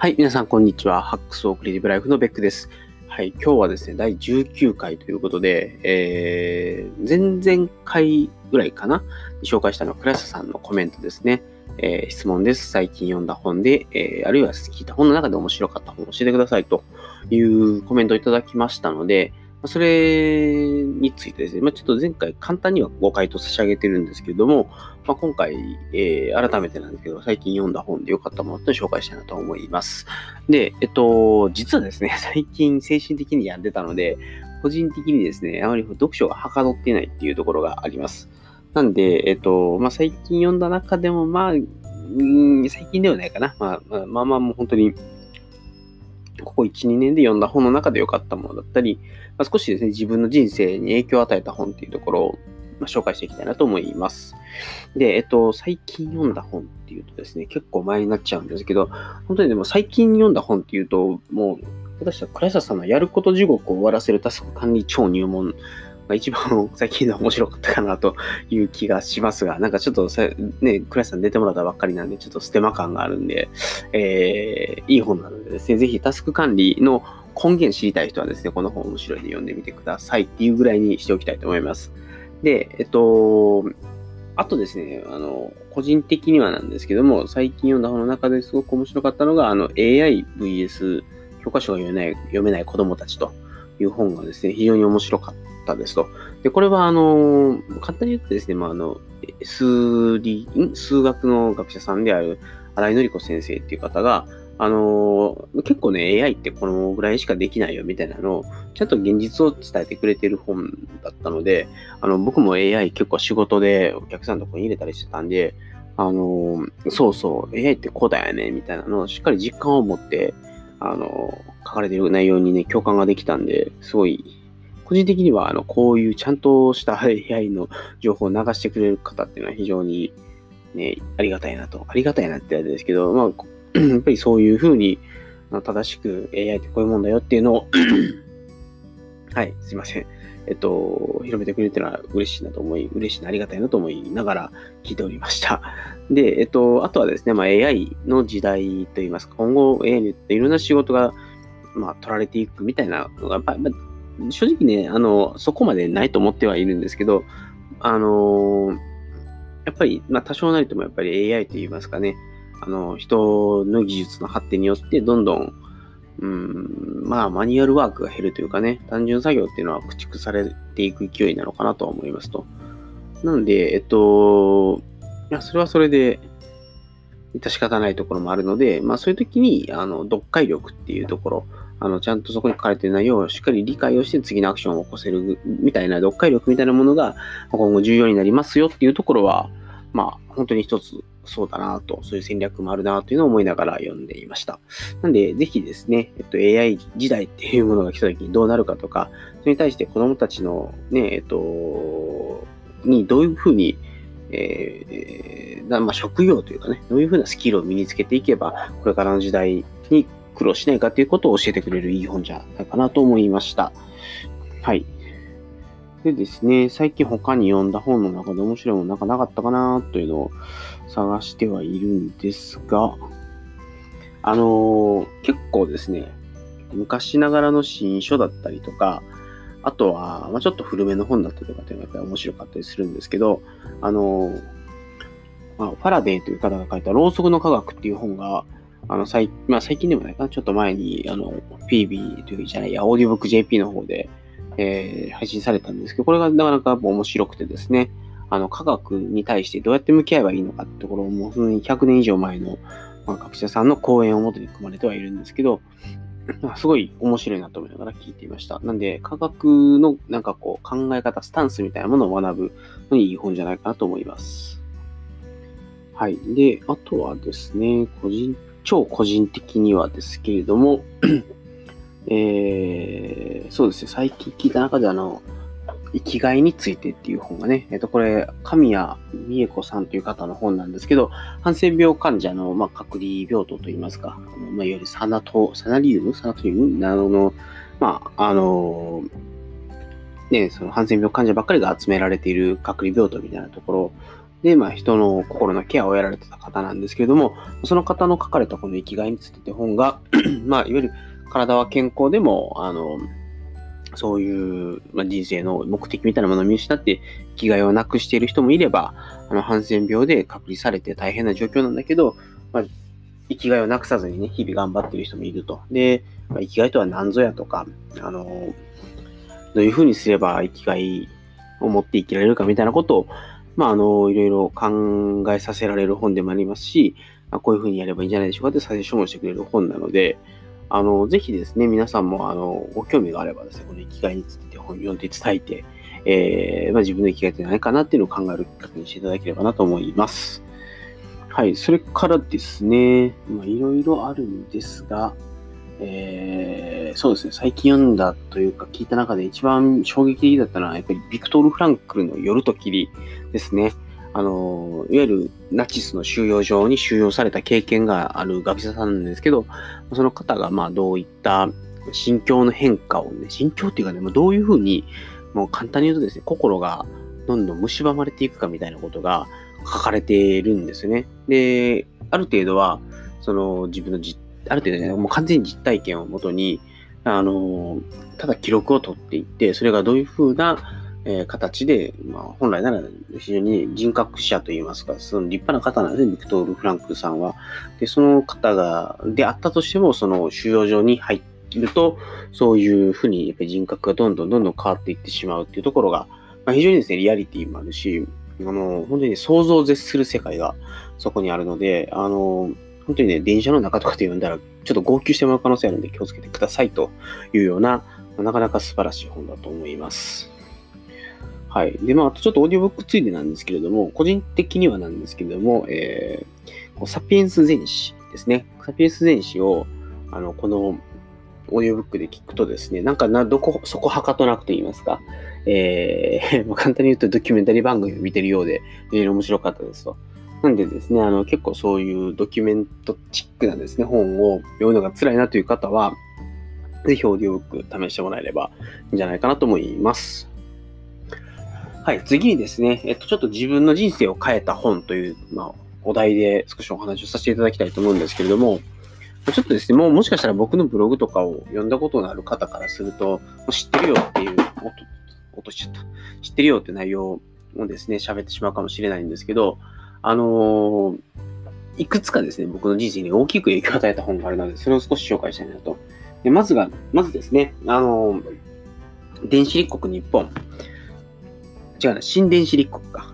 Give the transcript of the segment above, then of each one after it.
はい、皆さん、こんにちは。ハックスオークリティブライフのベックです。はい、今日はですね、第19回ということで、えー、前々回ぐらいかな、紹介したのは、倉下さんのコメントですね。えー、質問です。最近読んだ本で、えー、あるいは聞いた本の中で面白かった本を教えてくださいというコメントをいただきましたので、それについてですね、まあ、ちょっと前回簡単にはご回答差し上げてるんですけれども、まあ、今回、えー、改めてなんですけど、最近読んだ本で良かったものって紹介したいなと思います。で、えっと、実はですね、最近精神的に病んでたので、個人的にですね、あまり読書がはかどっていないっていうところがあります。なんで、えっと、まあ、最近読んだ中でも、まあ、最近ではないかな。まあ、まあ、まあ、まあ、もう本当に、ここ1、2年で読んだ本の中で良かったものだったり、まあ、少しですね、自分の人生に影響を与えた本っていうところ、まあ、紹介していきたいなと思います。で、えっと、最近読んだ本っていうとですね、結構前になっちゃうんですけど、本当にでも最近読んだ本っていうと、もう、私は倉下さんのやること地獄を終わらせるタスク管理超入門が一番 最近の面白かったかなという気がしますが、なんかちょっと、ね、倉下さん出てもらったばっかりなんで、ちょっとステマ感があるんで、えー、いい本なのでですね、ぜひタスク管理の根源知りたい人はですね、この本面白いんで読んでみてくださいっていうぐらいにしておきたいと思います。で、えっと、あとですね、あの、個人的にはなんですけども、最近読んだ本の中ですごく面白かったのが、あの、AIVS 教科書が読めない読めない子供たちという本がですね、非常に面白かったですと。で、これは、あの、簡単に言ってですね、まあ、あの、数理、数学の学者さんである新井紀子先生っていう方が、あのー、結構ね、AI ってこのぐらいしかできないよみたいなのを、ちゃんと現実を伝えてくれてる本だったので、あの、僕も AI 結構仕事でお客さんのとこに入れたりしてたんで、あのー、そうそう、AI ってこうだよね、みたいなのをしっかり実感を持って、あのー、書かれてる内容にね、共感ができたんで、すごい、個人的には、あの、こういうちゃんとした AI の情報を流してくれる方っていうのは非常に、ね、ありがたいなと。ありがたいなってあれですけど、まあ、やっぱりそういうふうに、正しく AI ってこういうもんだよっていうのを はい、すいません。えっと、広めてくれてるのは嬉しいなと思い、嬉しいな、ありがたいなと思いながら聞いておりました。で、えっと、あとはですね、まあ、AI の時代といいますか、今後 AI によっていろんな仕事が、まあ、取られていくみたいなのが、やっぱ、まあ、正直ね、あの、そこまでないと思ってはいるんですけど、あのやっぱり、まあ、多少なりともやっぱり AI といいますかね、あの、人の技術の発展によって、どんどん、うん、まあ、マニュアルワークが減るというかね、単純作業っていうのは駆逐されていく勢いなのかなと思いますと。なので、えっと、いや、それはそれで、致し方ないところもあるので、まあそういう時に、あの、読解力っていうところ、あの、ちゃんとそこに書かれている内容をしっかり理解をして次のアクションを起こせるみたいな読解力みたいなものが今後重要になりますよっていうところは、まあ本当に一つそうだなと、そういう戦略もあるなというのを思いながら読んでいました。なんで、ぜひですね、えっと、AI 時代っていうものが来た時にどうなるかとか、それに対して子供たちのね、えっと、にどういうふうに、えー、まあ、職業というかね、どういうふうなスキルを身につけていけば、これからの時代に苦労しないかということを教えてくれるいい本じゃないかなと思いました。はい。でですね、最近他に読んだ本の中で面白いものなんかなかったかなというのを探してはいるんですが、あのー、結構ですね、昔ながらの新書だったりとか、あとは、まあ、ちょっと古めの本だったりとかっていうのがやっぱり面白かったりするんですけど、あのー、まあ、ファラデーという方が書いたろうそくの科学っていう本が、あの、最、まあ、最近でもないかな、ちょっと前に、あの、PB というじゃない、や、オーディオブック JP の方で、えー、配信されたんですけど、これがなかなか面白くてですね、あの、科学に対してどうやって向き合えばいいのかってところを、もう100年以上前の、まあ、学者さんの講演をもとに組まれてはいるんですけど、すごい面白いなと思いながら聞いていました。なんで、科学のなんかこう考え方、スタンスみたいなものを学ぶのにいい本じゃないかなと思います。はい。で、あとはですね、個人、超個人的にはですけれども、えー、そうですね、最近聞いた中であの、生きがいについてっていう本がね、えっ、と、これ、神谷美恵子さんという方の本なんですけど、ハンセン病患者の、まあ、隔離病棟といいますか、あのまあ、いわゆるサナト、サナリウム？サナトリウム？などの、まあ、あの、ね、そのハンセン病患者ばっかりが集められている隔離病棟みたいなところで、まあ、人の心のケアをやられてた方なんですけれども、その方の書かれたこの生きがいについて本が、まあ、いわゆる体は健康でも、あの、そういう、まあ、人生の目的みたいなものを見失って生きがいをなくしている人もいれば、あの、ハンセン病で隔離されて大変な状況なんだけど、まあ、生きがいをなくさずにね、日々頑張っている人もいると。で、まあ、生きがいとは何ぞやとか、あの、どういうふうにすれば生きがいを持って生きられるかみたいなことを、まあ、あの、いろいろ考えさせられる本でもありますし、あ、こういうふうにやればいいんじゃないでしょうかってサジェションをしてくれる本なので、あの、ぜひですね、皆さんも、あの、ご興味があればですね、この生きがいについて本読んで伝えて、えー、まあ、自分の生きがいって何かなっていうのを考えるきっかけにしていただければなと思います。はい、それからですね、まあ、いろいろあるんですが、えー、そうですね、最近読んだというか聞いた中で一番衝撃的だったのは、やっぱりビクトール・フランクルの夜と霧ですね。あの、いわゆるナチスの収容所に収容された経験がある学者さんなんですけど、その方がまあどういった心境の変化をね、心境っていうかね、もうどういうふうに、もう簡単に言うとですね、心がどんどん蝕まれていくかみたいなことが書かれているんですね。で、ある程度は、その自分の実、ある程度ね、もう完全に実体験をもとに、あの、ただ記録を取っていって、それがどういうふうな、えー、形で、まあ、本来なら非常に人格者といいますか、その立派な方なんですね、ビクトール・フランクさんは。で、その方が、であったとしても、その収容所に入ると、そういうふうにやっぱり人格がどんどんどんどん変わっていってしまうっていうところが、まあ、非常にですね、リアリティもあるし、あの、本当に、想像を絶する世界がそこにあるので、あの、本当にね、電車の中とかで読んだら、ちょっと号泣してもらう可能性あるんで気をつけてくださいというような、なかなか素晴らしい本だと思います。はい。で、まあ、あとちょっとオーディオブックついでなんですけれども、個人的にはなんですけれども、えー、サピエンス全史ですね。サピエンス全史を、あの、このオーディオブックで聞くとですね、なんかな、どこ、そこはかとなくと言いますか、えー、簡単に言うとドキュメンタリー番組を見てるようで、非常に面白かったですと。なんでですね、あの、結構そういうドキュメントチックなですね、本を読むのが辛いなという方は、ぜひオーディオブック試してもらえればいいんじゃないかなと思います。はい、次にですね、えっと、ちょっと自分の人生を変えた本という、まあ、お題で少しお話をさせていただきたいと思うんですけれども、ちょっとですね、もうもしかしたら僕のブログとかを読んだことのある方からすると、知ってるよっていう、落としちゃった。知ってるよって内容をですね、喋ってしまうかもしれないんですけど、あのー、いくつかですね、僕の人生に大きく影響を与えた本があるので、それを少し紹介したいなと。でまずが、まずですね、あのー、電子立国日本。違うな、新電子立国か。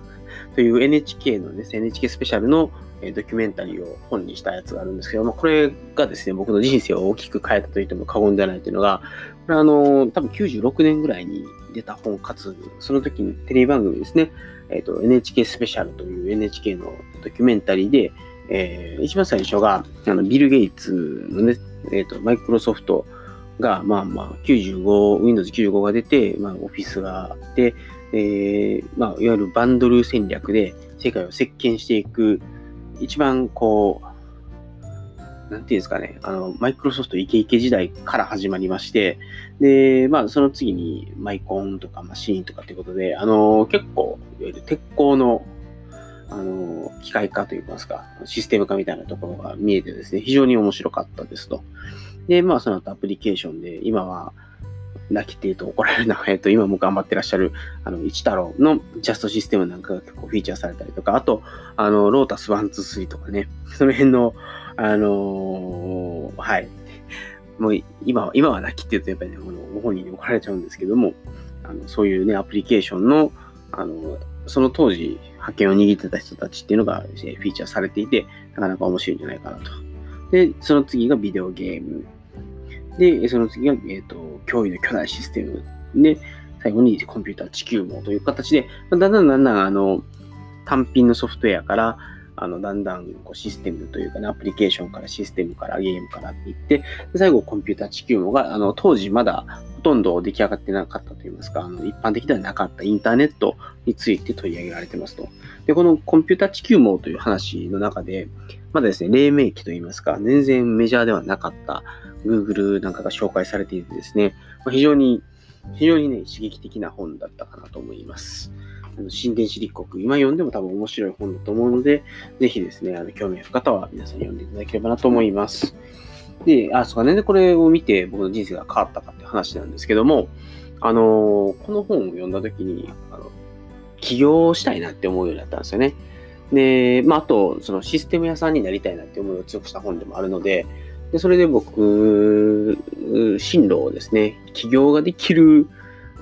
という NHK のですね、NHK スペシャルのドキュメンタリーを本にしたやつがあるんですけども、これがですね、僕の人生を大きく変えたと言っても過言ではないというのが、これはあの、多分96年ぐらいに出た本かつ、その時にテレビ番組ですね、えっ、ー、と、NHK スペシャルという NHK のドキュメンタリーで、えー、一番最初が、あの、ビル・ゲイツのね、えっ、ー、と、マイクロソフトが、まあまあ、95、Windows 95が出て、まあ、オフィスがあって、えー、まあ、いわゆるバンドル戦略で世界を席巻していく、一番こう、なんていうんですかね、あの、マイクロソフトイケイケ時代から始まりまして、で、まあ、その次にマイコンとかマシーンとかっていうことで、あの、結構、いわゆる鉄鋼の、あの、機械化といいますか、システム化みたいなところが見えてですね、非常に面白かったですと。で、まあ、その後アプリケーションで、今は、泣きって言うと怒られるな、えっと、今も頑張ってらっしゃる、あの、一太郎のジャストシステムなんかが結構フィーチャーされたりとか、あと、あの、ロータス1、2、3とかね、その辺の、あのー、はい。もう今は、今は泣きって言うとやっぱりね、ご本人に怒られちゃうんですけども、あのそういうね、アプリケーションの、あの、その当時、派遣を握ってた人たちっていうのがフィーチャーされていて、なかなか面白いんじゃないかなと。で、その次がビデオゲーム。で、その次が、えっ、ー、と、脅威の巨大システム。で、最後にコンピューター地球網という形で、だんだんだんだん、あの、単品のソフトウェアから、あの、だんだんこうシステムというかね、アプリケーションからシステムからゲームからっていって、最後コンピューター地球網が、あの、当時まだほとんど出来上がってなかったといいますか、あの、一般的ではなかったインターネットについて取り上げられてますと。で、このコンピューター地球網という話の中で、まだですね、黎明期といいますか、全然メジャーではなかった Google なんかが紹介されていてですね、ま非常に、非常にね、刺激的な本だったかなと思います。あの新電子立国、今読んでも多分面白い本だと思うので、ぜひですね、あの興味ある方は皆さん読んでいただければなと思います。で、あ、そうか、なんでこれを見て僕の人生が変わったかって話なんですけども、あの、この本を読んだ時に、あの起業したいなって思うようになったんですよね。で、まあ、あと、そのシステム屋さんになりたいなって思いを強くした本でもあるので、でそれで僕、進路をですね、起業ができる、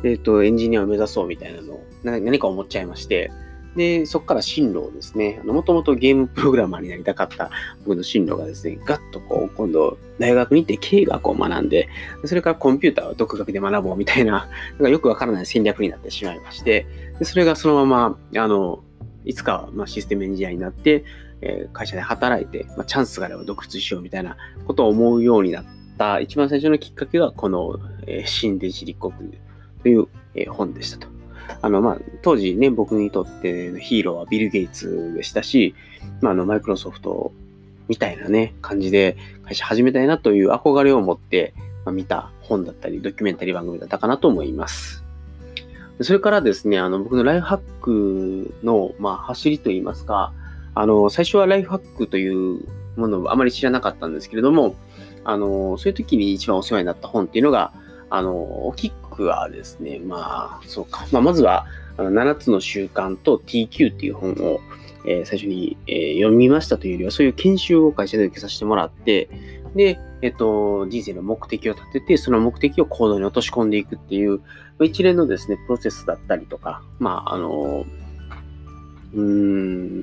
えっ、ー、と、エンジニアを目指そうみたいなのを何か思っちゃいまして、で、そこから進路をですね、もともとゲームプログラマーになりたかった僕の進路がですね、ガッとこう、今度、大学に行って経営学を学んで、それからコンピューターを独学で学ぼうみたいな、なんかよくわからない戦略になってしまいまして、でそれがそのまま、あの、いつかはまシステムエンジニアになって、え、会社で働いて、ま、チャンスがあれば独立しようみたいなことを思うようになった一番最初のきっかけがこの、えー、新電子立国という、え、本でしたと。あの、まあ、当時ね、僕にとってのヒーローはビル・ゲイツでしたし、まあ、あの、マイクロソフトみたいなね、感じで会社始めたいなという憧れを持って、まあ、見た本だったり、ドキュメンタリー番組だったかなと思います。それからですね、あの、僕のライフハックの、まあ、走りといいますか、あの、最初はライフハックというものをあまり知らなかったんですけれども、あの、そういう時に一番お世話になった本っていうのが、あの、キックはですね、まあ、そうか。まあ、まずは、あの7つの習慣と TQ っていう本を、えー、最初に、えー、読みましたというよりは、そういう研修を会社で受けさせてもらって、で、えっと、人生の目的を立てて、その目的を行動に落とし込んでいくっていう、一連のですね、プロセスだったりとか、まあ、あの、うーん、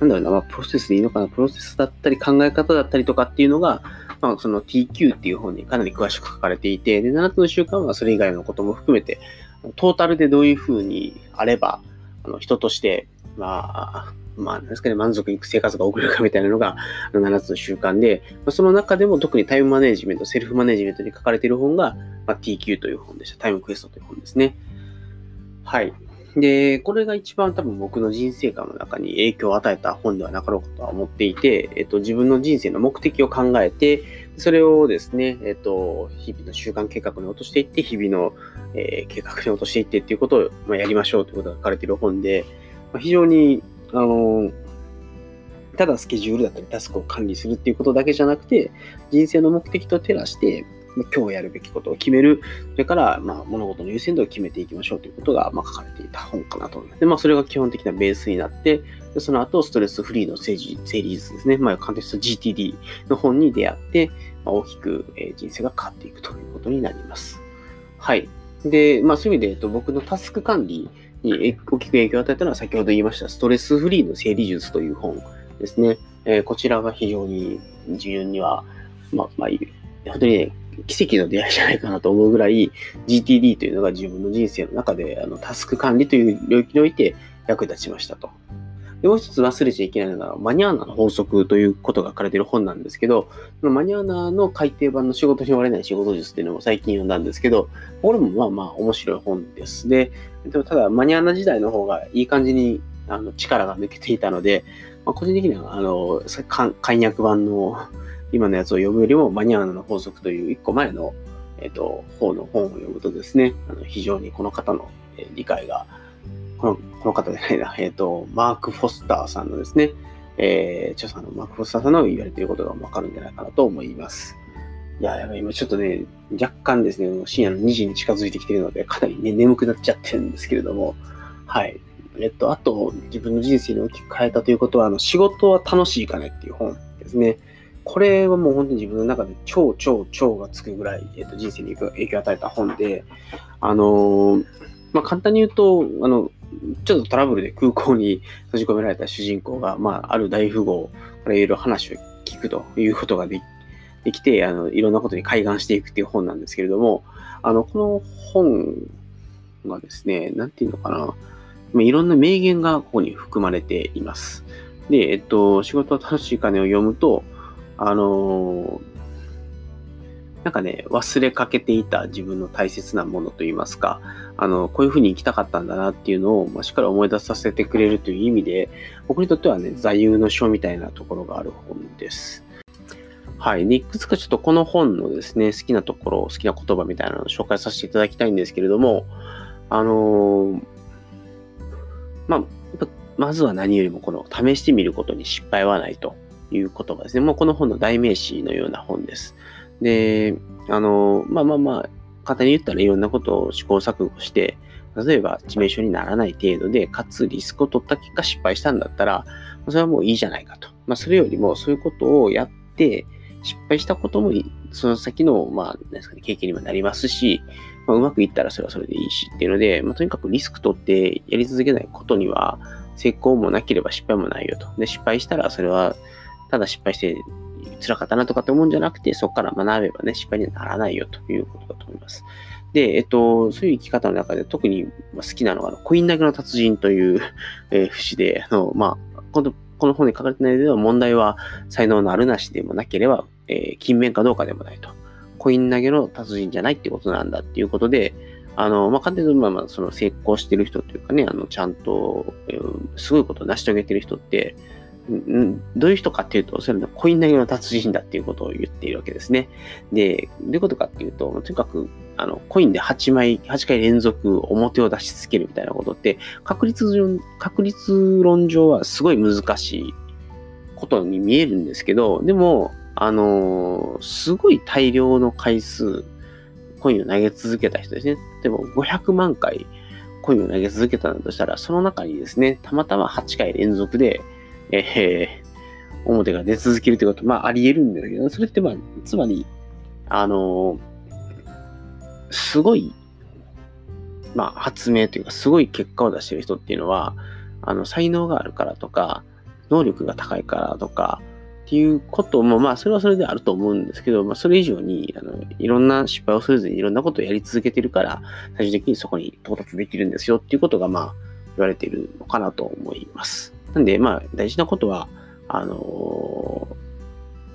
なんだろうな、まあ、プロセスでいいのかな、プロセスだったり考え方だったりとかっていうのが、まあ、その TQ っていう本にかなり詳しく書かれていて、で、7つの習慣はそれ以外のことも含めて、トータルでどういうふうにあれば、あの人として、まあ、まあ、なんですかね、満足いく生活が送れるかみたいなのが、7つの習慣で、その中でも特にタイムマネジメント、セルフマネジメントに書かれている本が、まあ、TQ という本でした。タイムクエストという本ですね。はい。で、これが一番多分僕の人生観の中に影響を与えた本ではなかろうかとは思っていて、えっと、自分の人生の目的を考えて、それをですね、えっと、日々の習慣計画に落としていって、日々の、えー、計画に落としていってっていうことを、まあ、やりましょうということが書かれている本で、まあ、非常に、あのただスケジュールだったりタスクを管理するっていうことだけじゃなくて、人生の目的と照らして、今日やるべきことを決める。それから、まあ、物事の優先度を決めていきましょうということが、まあ、書かれていた本かなと思います。で、まあ、それが基本的なベースになって、でその後、ストレスフリーの整理整理術ですね。まあ、カンテスト GTD の本に出会って、まあ、大きく、え人生が変わっていくということになります。はい。で、まあ、そういう意味で、えっと、僕のタスク管理に大きく影響を与えたのは、先ほど言いました、ストレスフリーの整理術という本ですね。えー、こちらが非常に自分には、まあ、まあ、本当にね、奇跡の出会いじゃないかなと思うぐらい GTD というのが自分の人生の中であのタスク管理という領域において役立ちましたと。でもう一つ忘れちゃいけないのが、マニュアーナの法則ということが書かれている本なんですけど、そのマニュアーナの改訂版の仕事に終われない仕事術っていうのも最近読んだんですけど、これもまあまあ面白い本です。で、でもただマニュアーナ時代の方がいい感じにあの力が抜けていたので、まあ、個人的にはあの簡約版の今のやつを読むよりもマニュアルの法則という一個前の、えっ、と、方の本を読むとですね、あの非常にこの方の、理解が、この、この方じゃないな、えっ、ー、と、マーク・フォスターさんのですね、えー、著者のマーク・フォスターさんの言われていることがわかるんじゃないかなと思います。いや、やばい、今ちょっとね、若干ですね、深夜の2時に近づいてきているので、かなりね、眠くなっちゃってるんですけれども、はい。えっと、あと、自分の人生に大きく変えたということは、あの、仕事は楽しいかねっていう本ですね。これはもう本当に自分の中で超超超がつくぐらい、えっと、人生に影響を与えた本で、あのー、まあ、簡単に言うと、あの、ちょっとトラブルで空港に閉じ込められた主人公が、まあ、ある大富豪からいろいろ話を聞くということができて、あの、いろんなことに開眼していくっていう本なんですけれども、あの、この本がですね、なんていうのかな、いろんな名言がここに含まれています。で、えっと、仕事は楽しい金を読むと、あの、なんかね、忘れかけていた自分の大切なものといいますか、あの、こういうふうに生きたかったんだなっていうのを、まあ、しっかり思い出させてくれるという意味で、僕にとってはね、座右の書みたいなところがある本です。はい。で、いくつかちょっとこの本のですね、好きなところ、好きな言葉みたいなのを紹介させていただきたいんですけれども、あのー、まあ、まずは何よりもこの試してみることに失敗はないという言葉ですね。もうこの本の代名詞のような本です。で、あの、まあまあまあ、簡単に言ったらいろんなことを試行錯誤して、例えば致命傷にならない程度で、かつリスクを取った結果失敗したんだったら、それはもういいじゃないかと。まあ、それよりもそういうことをやって、失敗したこともその先の、まあ、ですかね、経験にもなりますし、まあ、うまくいったらそれはそれでいいしっていうので、まあ、とにかくリスク取ってやり続けないことには、成功もなければ失敗もないよと。で、失敗したらそれは、ただ失敗して辛かったなとかって思うんじゃなくて、そこから学べばね、失敗にはならないよということだと思います。で、えっと、そういう生き方の中で特に好きなのが、コイン投げの達人という、えー、節で、あの、まあ、このこの本に書かれてないでは問題は才能のあるなしでもなければ、えー、勤勉かどうかでもないと。コイン投げの達人じゃないってことなんだっていうことで、あの、まあ、簡単に言うと、まあ、その成功してる人というかね、あの、ちゃんと、えー、すごいことを成し遂げてる人って、どういう人かっていうと、それのコイン投げの達人だっていうことを言っているわけですね。で、どういうことかっていうと、とにかく、あの、コインで8枚、8回連続表を出し続けるみたいなことって、確率上、確率論上はすごい難しいことに見えるんですけど、でも、あの、すごい大量の回数、コインを投げ続けた人ですね。例えば500万回コインを投げ続けたんだとしたら、その中にですね、たまたま8回連続で、えー、表が出続けるということ、まあ、あり得るんですけど、それってまあ、つまり、あのー、すごい、まあ、発明というか、すごい結果を出してる人っていうのは、あの、才能があるからとか、能力が高いからとか、っていうことも、まあ、それはそれであると思うんですけど、まあ、それ以上に、あの、いろんな失敗をせずにいろんなことをやり続けてるから、最終的にそこに到達できるんですよっていうことが、まあ、言われているのかなと思います。なんで、まあ、大事なことは、あの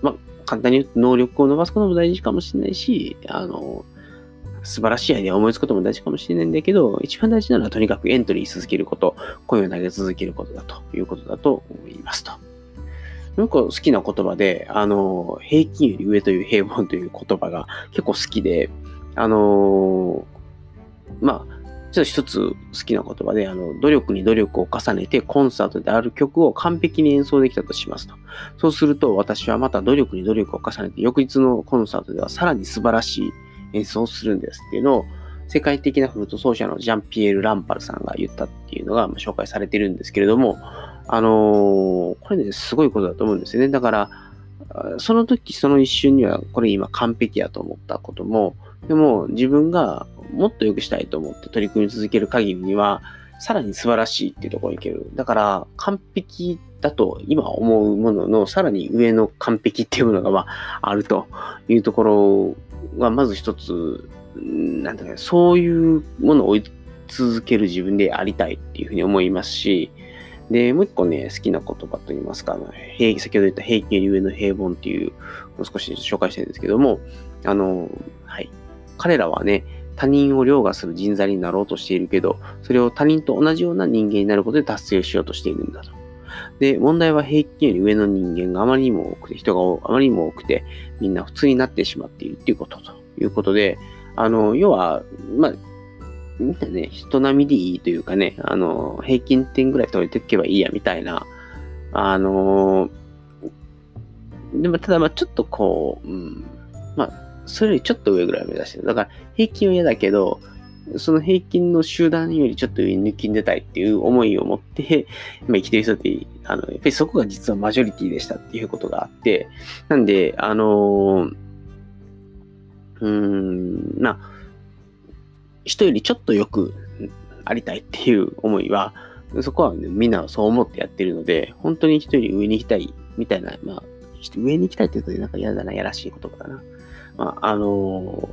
ー、まあ、簡単に言うと能力を伸ばすことも大事かもしれないし、あのー素晴らしいアイデアを思いつくことも大事かもしれないんだけど、一番大事なのはとにかくエントリーし続けること、声を投げ続けることだということだと思いますと。もう一個好きな言葉で、あの、平均より上という平凡という言葉が結構好きで、あのまあ、ちょっと一つ好きな言葉で、あの、努力に努力を重ねてコンサートである曲を完璧に演奏できたとしますと。そうすると私はまた努力に努力を重ねて、翌日のコンサートではさらに素晴らしい演奏をするんですっていうのを、世界的なフルート奏者のジャンピエール・ランパルさんが言ったっていうのが紹介されてるんですけれども、あのー、これね、すごいことだと思うんですよね。だから、その時その一瞬にはこれ今完璧やと思ったことも、でも自分がもっと良くしたいと思って取り組み続ける限りには、さらに素晴らしいっていうところに行ける。だから、完璧だと今思うものの、さらに上の完璧っていうものが、まあ、あるというところが、まず一つ、なんだかそういうものを追い続ける自分でありたいっていうふうに思いますし、で、もう一個ね、好きな言葉と言いますか、あの平先ほど言った平均より上の平凡っていう、もう少し紹介したいんですけども、あの、はい。彼らはね、他人を凌駕する人材になろうとしているけど、それを他人と同じような人間になることで達成しようとしているんだと。で、問題は平均より上の人間があまりにも多くて、人があまりにも多くて、みんな普通になってしまっているっていうことということで、あの、要は、まあ、みんなね、人並みでいいというかね、あの、平均点ぐらい取れていけばいいや、みたいな、あの、でもただ、まあちょっとこう、うん、まあ、それよりちょっと上ぐらいを目指してる。だから、平均は嫌だけど、その平均の集団よりちょっと上に抜きんでたいっていう思いを持って、まあ、生きてる人って、あの、やっぱりそこが実はマジョリティでしたっていうことがあって、なんで、あのうーん、まあ、人よりちょっとよくありたいっていう思いは、そこは、ね、みんなそう思ってやってるので、本当に人より上に行きたいみたいな、まあ、上に行きたいって言うとなんか嫌だな、やらしい言葉だな。まあ、あのも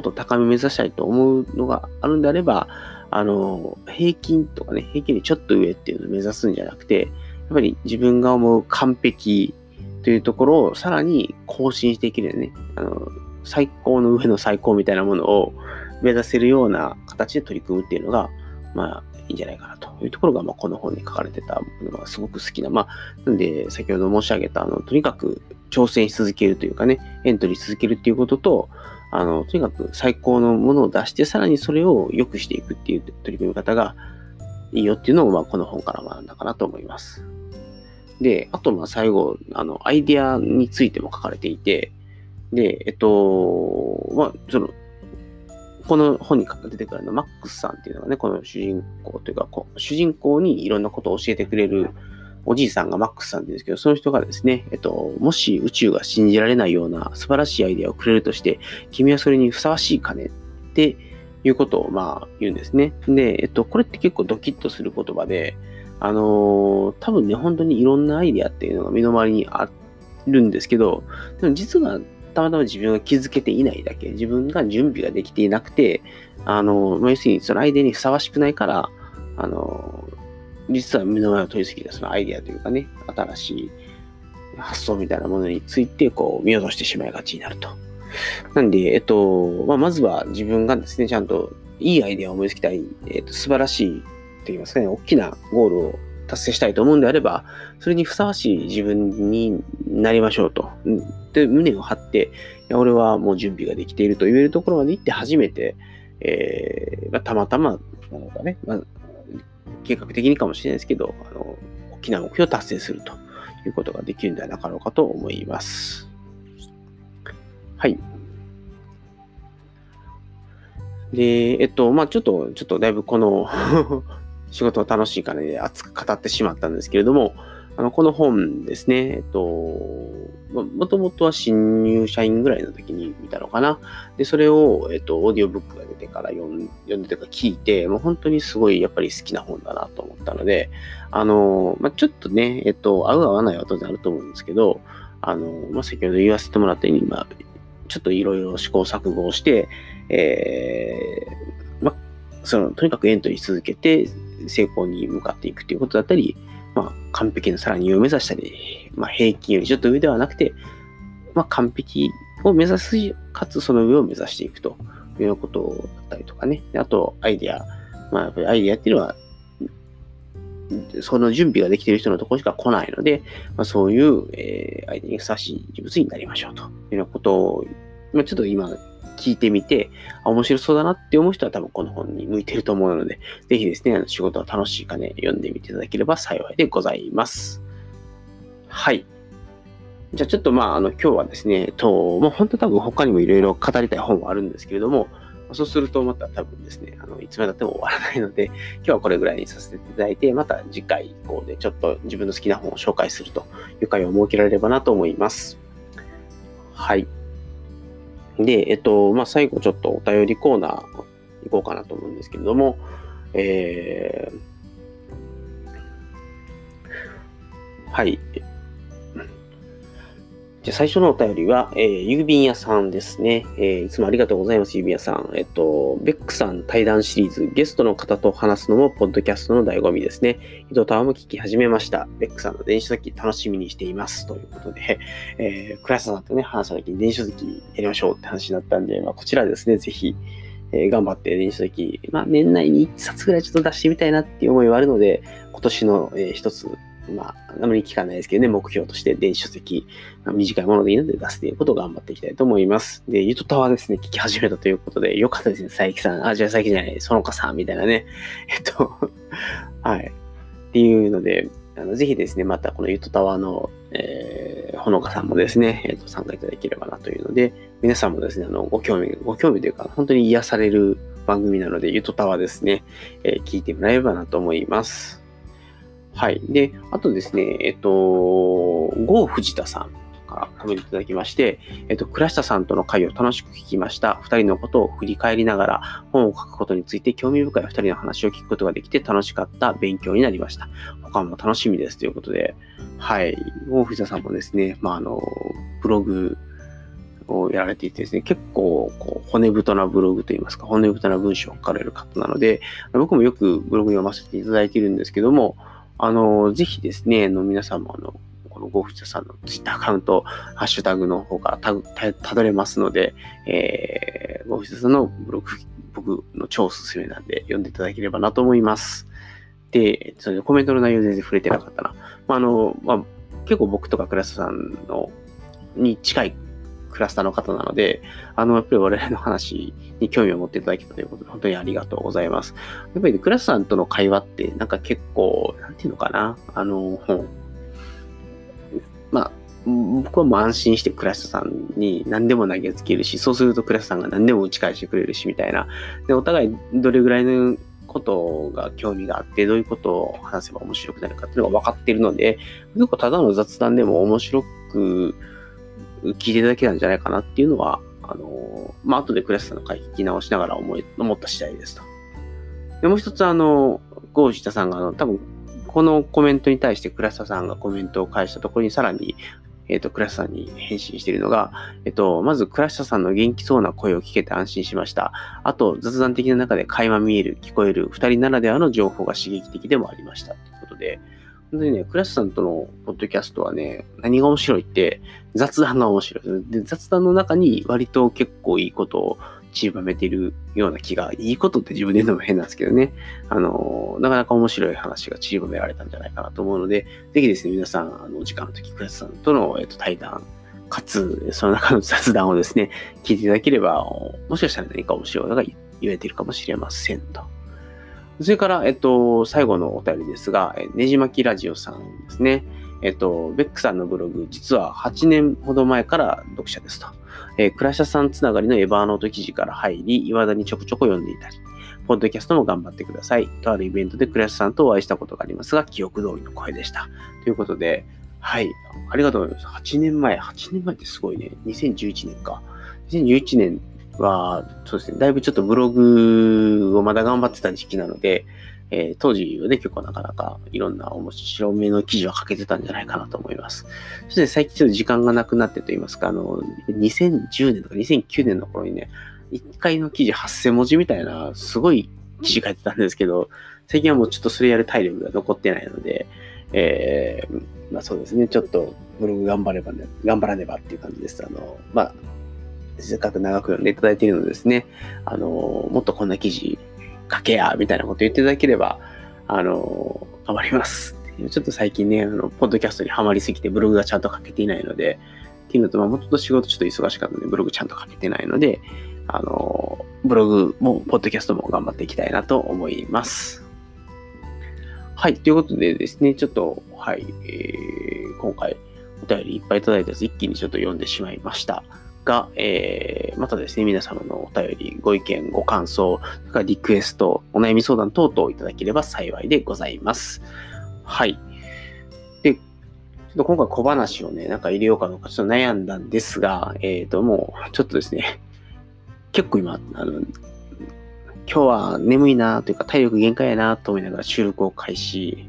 っと高み目指したいと思うのがあるんであれば、あの平均とかね、平均よりちょっと上っていうのを目指すんじゃなくて、やっぱり自分が思う完璧というところをさらに更新していけるよね。あの、最高の上の最高みたいなものを目指せるような形で取り組むっていうのが、まあ、いいんじゃないかなというところが、まあ、この本に書かれてたものがすごく好きな。まあ、なんで、先ほど申し上げた、あの、とにかく挑戦し続けるというかね、エントリーし続けるっていうことと、あの、とにかく最高のものを出して、さらにそれを良くしていくっていう取り組み方がいいよっていうのを、まあ、この本から学んだかなと思います。で、あと、まあ、最後、あの、アイデアについても書かれていて、で、えっと、まあ、その、この本に出てくるのマックスさんっていうのがね、この主人公というか、こう主人公にいろんなことを教えてくれるおじいさんがマックスさんですけど、その人がですね、えっと、もし宇宙が信じられないような素晴らしいアイデアをくれるとして、君はそれにふさわしいかねっていうことをまあ言うんですね。で、えっと、これって結構ドキッとする言葉で、あのー、多分ね、本当にいろんなアイデアっていうのが身の回りにあるんですけど、でも実はたまたま自分が気づけていないだけ、自分が準備ができていなくて、あのー、要するにそのアイデアにふさわしくないから、あのー、実は目の前を通り過ぎたそのアイデアというかね、新しい発想みたいなものについて、こう、見落としてしまいがちになると。なんで、えっと、まあ、まずは自分がですね、ちゃんといいアイデアを思いつきたい、えっと、素晴らしいと言いますかね、大きなゴールを達成したいと思うんであれば、それにふさわしい自分になりましょうと。で、胸を張って、いや俺はもう準備ができていると言えるところまで行って初めて、えー、たまたまなのかね、まあ、計画的にかもしれないですけど、あの、大きな目標を達成するということができるんではなかろうかと思います。はい。で、えっと、まあちょっと、ちょっとだいぶこの 仕事は楽しいからね、熱く語ってしまったんですけれども、あの、この本ですね、えっと、もともとは新入社員ぐらいの時に見たのかな。で、それを、えっと、オーディオブックが出てから読ん読んでとか聞いて、もう本当にすごいやっぱり好きな本だなと思ったので、あの、まあ、ちょっとね、えっと、合う合わないは当然あると思うんですけど、あの、まあ、先ほど言わせてもらったように、まあ、ちょっといろいろ試行錯誤をして、えー、まあ、その、とにかくエントリー続けて、成功に向かっていくということだったり、まあ、完璧なさらに上を目指したり、まあ、平均よりちょっと上ではなくて、まあ、完璧を目指す、かつその上を目指していくということだったりとかね。あと、アイディア。まあ、やっぱりアイディアっていうのは、その準備ができている人のところしか来ないので、まあ、そういう、えー、相手にふさわしい人物になりましょうというようなことを、まあ、ちょっと今聞いてみて、あ、面白そうだなって思う人は多分この本に向いてると思うので、ぜひですね、あの仕事は楽しいかね、読んでみていただければ幸いでございます。はい。じゃあちょっとまあ、あの、今日はですね、と、もう本当多分他にもいろいろ語りたい本はあるんですけれども、そうするとまた多分ですね、あの、いつまでたっても終わらないので、今日はこれぐらいにさせていただいて、また次回以降でちょっと自分の好きな本を紹介するという会を設けられればなと思います。はい。で、えっと、まあ、最後ちょっとお便りコーナー行こうかなと思うんですけれども、えー、はい。じゃ最初のお便りは、えー、郵便屋さんですね、えー、いつもありがとうございます、郵便屋さん。えっと、ベックさん対談シリーズ、ゲストの方と話すのも、ポッドキャストの醍醐味ですね。伊藤タワーも聞き始めました。ベックさんの電子書籍楽しみにしています。ということで、えー、倉下さんとね、話した時に電子書籍やりましょうって話になったんで、まあ、こちらですね、ぜひ、えー、頑張って電子書籍、まあ、年内に1冊ぐらいちょっと出してみたいなっていう思いはあるので、今年の、えー、一つ、まあ、あまり聞かないですけどね、目標として電子書籍、まあ、短いものでいいので出すということを頑張っていきたいと思います。で、ゆとたわですね、聞き始めたということで、よかったですね、佐伯さん。あ、じゃあ佐伯じゃない、そのかさんみたいなね。えっと、はい。っていうので、あのぜひですね、またこのゆとたわの、えー、ほのかさんもですね、え、ー、と、参加いただければなというので、皆さんもですね、あの、ご興味、ご興味というか、本当に癒される番組なので、ゆとたわですね、えー、聞いてもらえればなと思います。はい。で、あとですね、えっと、郷藤田さんからコメントいただきまして、えっと、倉下さんとの会を楽しく聞きました。二人のことを振り返りながら本を書くことについて興味深い二人の話を聞くことができて楽しかった勉強になりました。他も楽しみですということで、はい。郷藤田さんもですね、まあ、あの、ブログをやられていてですね、結構こう骨太なブログといいますか、骨太な文章を書かれる方なので、僕もよくブログ読ませていただいているんですけども、あの、ぜひですね、の皆さんもあの、このゴフチさんのツイッターアカウント、ハッシュタグの方からたたどれますので、えー、ゴフチさんのブログ、僕の超おすすめなんで読んでいただければなと思います。で、それでコメントの内容全然触れてなかったな。まあ、あの、まあ、結構僕とかクラスさんのに近いクラスターの方なので、あの、やっぱり我々の話に興味を持っていただけたということで、本当にありがとうございます。やっぱり、ね、クラスさんとの会話って、なんか結構、なんていうのかな、あの、まあ、僕はもう安心してクラスさんに何でも投げつけるし、そうするとクラスさんが何でも打ち返してくれるし、みたいな。で、お互いどれぐらいのことが興味があって、どういうことを話せば面白くなるかっていうのが分かってるので、結構ただの雑談でも面白く聞いていただけたんじゃないかなっていうのは、あの、まあ、後でクラスさんの回聞き直しながら思い、思った次第ですと。で、もう一つ、あの、ゴージタさんが、あの、多分、このコメントに対してクラスタさんがコメントを返したところにさらにえっ、ー、と、クラスさんに返信しているのが、えっ、ー、と、まず、クラスさんの元気そうな声を聞けて安心しました。あと、雑談的な中で垣間見える、聞こえる、二人ならではの情報が刺激的でもありました。ということで、本当にね、クラスさんとのポッドキャストはね、何が面白いって、雑談が面白い。で、雑談の中に割と結構いいことを散りばめているような気が、いいことって自分で言うのも変なんですけどね。あの、なかなか面白い話が散りばめられたんじゃないかなと思うので、ぜひですね、皆さん、あの、時間の時、クラスさんとの、えっと、対談、かつ、その中の雑談をですね、聞いていただければ、もしかしたら何か面白いことが言えているかもしれませんと。それから、えっと、最後のお便りですが、ねじまきラジオさんですね。えっと、ベックさんのブログ、実は8年ほど前から読者ですと。えー、クラシャさんつながりのエヴァーノート記事から入り、未だにちょくちょく読んでいたり、ポッドキャストも頑張ってください。とあるイベントでクラシャさんとお会いしたことがありますが、記憶通りの声でした。ということで、はい。ありがとうございます。8年前、8年前ってすごいね。2011年か。2011年は、そうですね、だいぶちょっとブログをまだ頑張ってた時期なので、えー、当時はね、結構なかなかいろんな面白めの記事は書けてたんじゃないかなと思います。そして最近ちょっと時間がなくなってと言いますか、あの、2010年とか2009年の頃にね、1回の記事8000文字みたいな、すごい記事書いてたんですけど、最近はもうちょっとそれやる体力が残ってないので、えー、まあそうですね、ちょっとブログ頑張ればね、頑張らねばっていう感じです。あの、まあ、せっかく長く読んでいただいているのでですね、あの、もっとこんな記事書けや、みたいなこと言っていただければ、あの、頑張ります。ちょっと最近ね、あの、ポッドキャストにはまりすぎてブログがちゃんと書けていないので、っていうのと、まあ、もっと仕事ちょっと忙しかったので、ブログちゃんと書けてないので、あの、ブログも、ポッドキャストも頑張っていきたいなと思います。はい。ということでですね、ちょっと、はい、えー、今回お便りいっぱいいただいたやつ一気にちょっと読んでしまいました。が、えー、またですね、皆様のお便り、ご意見、ご感想、それからリクエスト、お悩み相談等々いただければ幸いでございます。はい。で、ちょっと今回小話をね、なんか入れようかどうかちょっと悩んだんですが、えっ、ー、と、もう、ちょっとですね、結構今、あの、今日は眠いなというか体力限界やなと思いながら収録を開始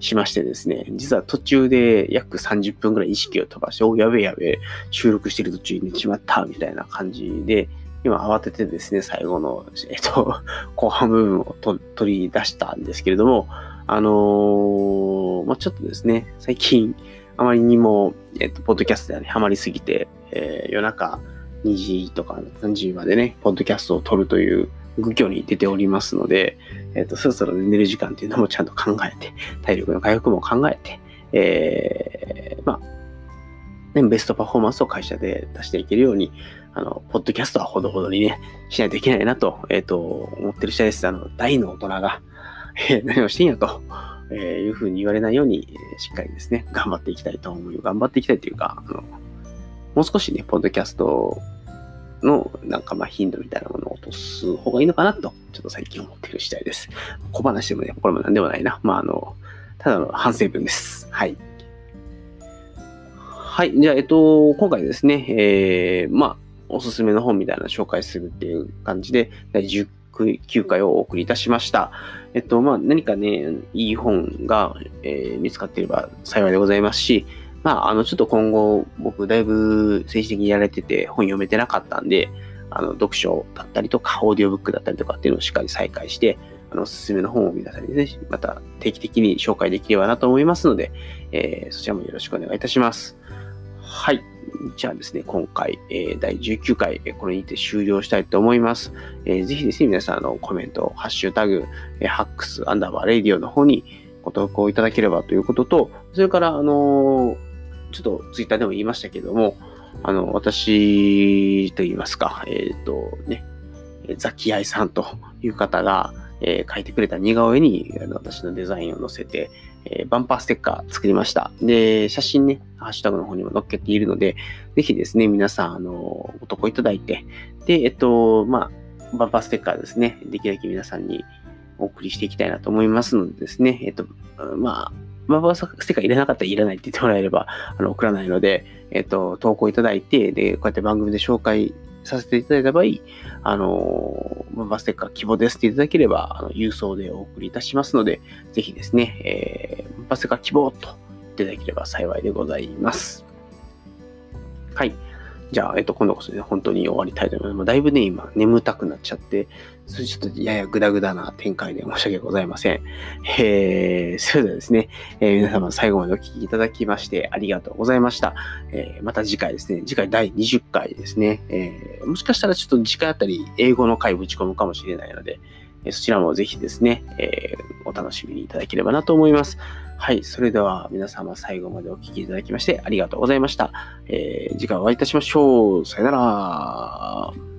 しましてですね、実は途中で約30分ぐらい意識を飛ばして、お、やべえやべえ、収録してる途中に寝ちまった、みたいな感じで、今慌ててですね、最後の、えっと、後半部分を取り出したんですけれども、あのー、まあ、ちょっとですね、最近、あまりにも、えっと、ポッドキャストでハマりすぎて、えー、夜中2時とか3時までね、ポッドキャストを撮るという愚挙に出ておりますので、えっ、ー、と、そろそろ寝る時間っていうのもちゃんと考えて、体力の回復も考えて、えー、まあ、ね、ベストパフォーマンスを会社で出していけるように、あの、ポッドキャストはほどほどにね、しないといけないなと、えっ、ー、と、思ってる次第です。あの、大の大人が、えー、何をしてんやと、えー、いうふうに言われないように、え、しっかりですね、頑張っていきたいと思う。頑張っていきたいというか、あの、もう少しね、ポッドキャストのなんかまあ頻度みたいなものを落とす方がいいのかなと、ちょっと最近思っている次第です。小話でもね、これも何でもないな。まああの、ただの反省文です。はい。はい。じゃあ、えっと、今回ですね、えー、まあ、おすすめの本みたいな紹介するっていう感じで、第10 9回をお送りいたしました。えっと、まあ、何かね、いい本が、えー、見つかっていれば幸いでございますし、まあ、あの、ちょっと今後、僕、だいぶ政治的にやられてて、本読めてなかったんで、あの、読書だったりとか、オーディオブックだったりとかっていうのをしっかり再開して、あの、おすすめの本を皆さんにね、また定期的に紹介できればなと思いますので、えー、そちらもよろしくお願いいたします。はい。じゃあですね、今回、えー、第19回、これにて終了したいと思います。えー、ぜひですね、皆さん、の、コメント、ハッシュタグ、えー、ハックス、アンダーバー、レディオの方にご投稿いただければということと、それから、あのーちょっとツイッターでも言いましたけども、あの、私と言いますか、えっ、とね、ザキアイさんという方が、えー、書いてくれた似顔絵にあの私のデザインを載せて、えー、バンパーステッカー作りました。で、写真ね、ハッシュタグの方にも載っけているので、ぜひですね、皆さん、あの、お得いただいて、で、えっと、まあ、バンパーステッカーですね、できるだけ皆さんにお送りしていきたいなと思いますのでですね、えっと、まあ、バンパーステッカーいらなかったらいらないって言ってもらえれば、あの、送らないので、えっと、投稿いただいて、で、こうやって番組で紹介させていただいた場合、あの、バステッカー希望ですっていただければ、あの郵送でお送りいたしますので、ぜひですね、えー、バステッカー希望といただければ幸いでございます。はい。じゃあ、えっと、今度こそね、本当に終わりたいと思います。だいぶね、今、眠たくなっちゃって、それちょっとややグダグダな展開で申し訳ございません。えー、それではですね、えー、皆様最後までお聴きいただきましてありがとうございました。えー、また次回ですね、次回第20回ですね、えー、もしかしたらちょっと次回あたり英語の回ぶち込むかもしれないので、そちらもぜひですね、えー、お楽しみにいただければなと思います。はい。それでは皆様最後までお聴きいただきましてありがとうございました。えー、次回お会いいたしましょう。さよなら。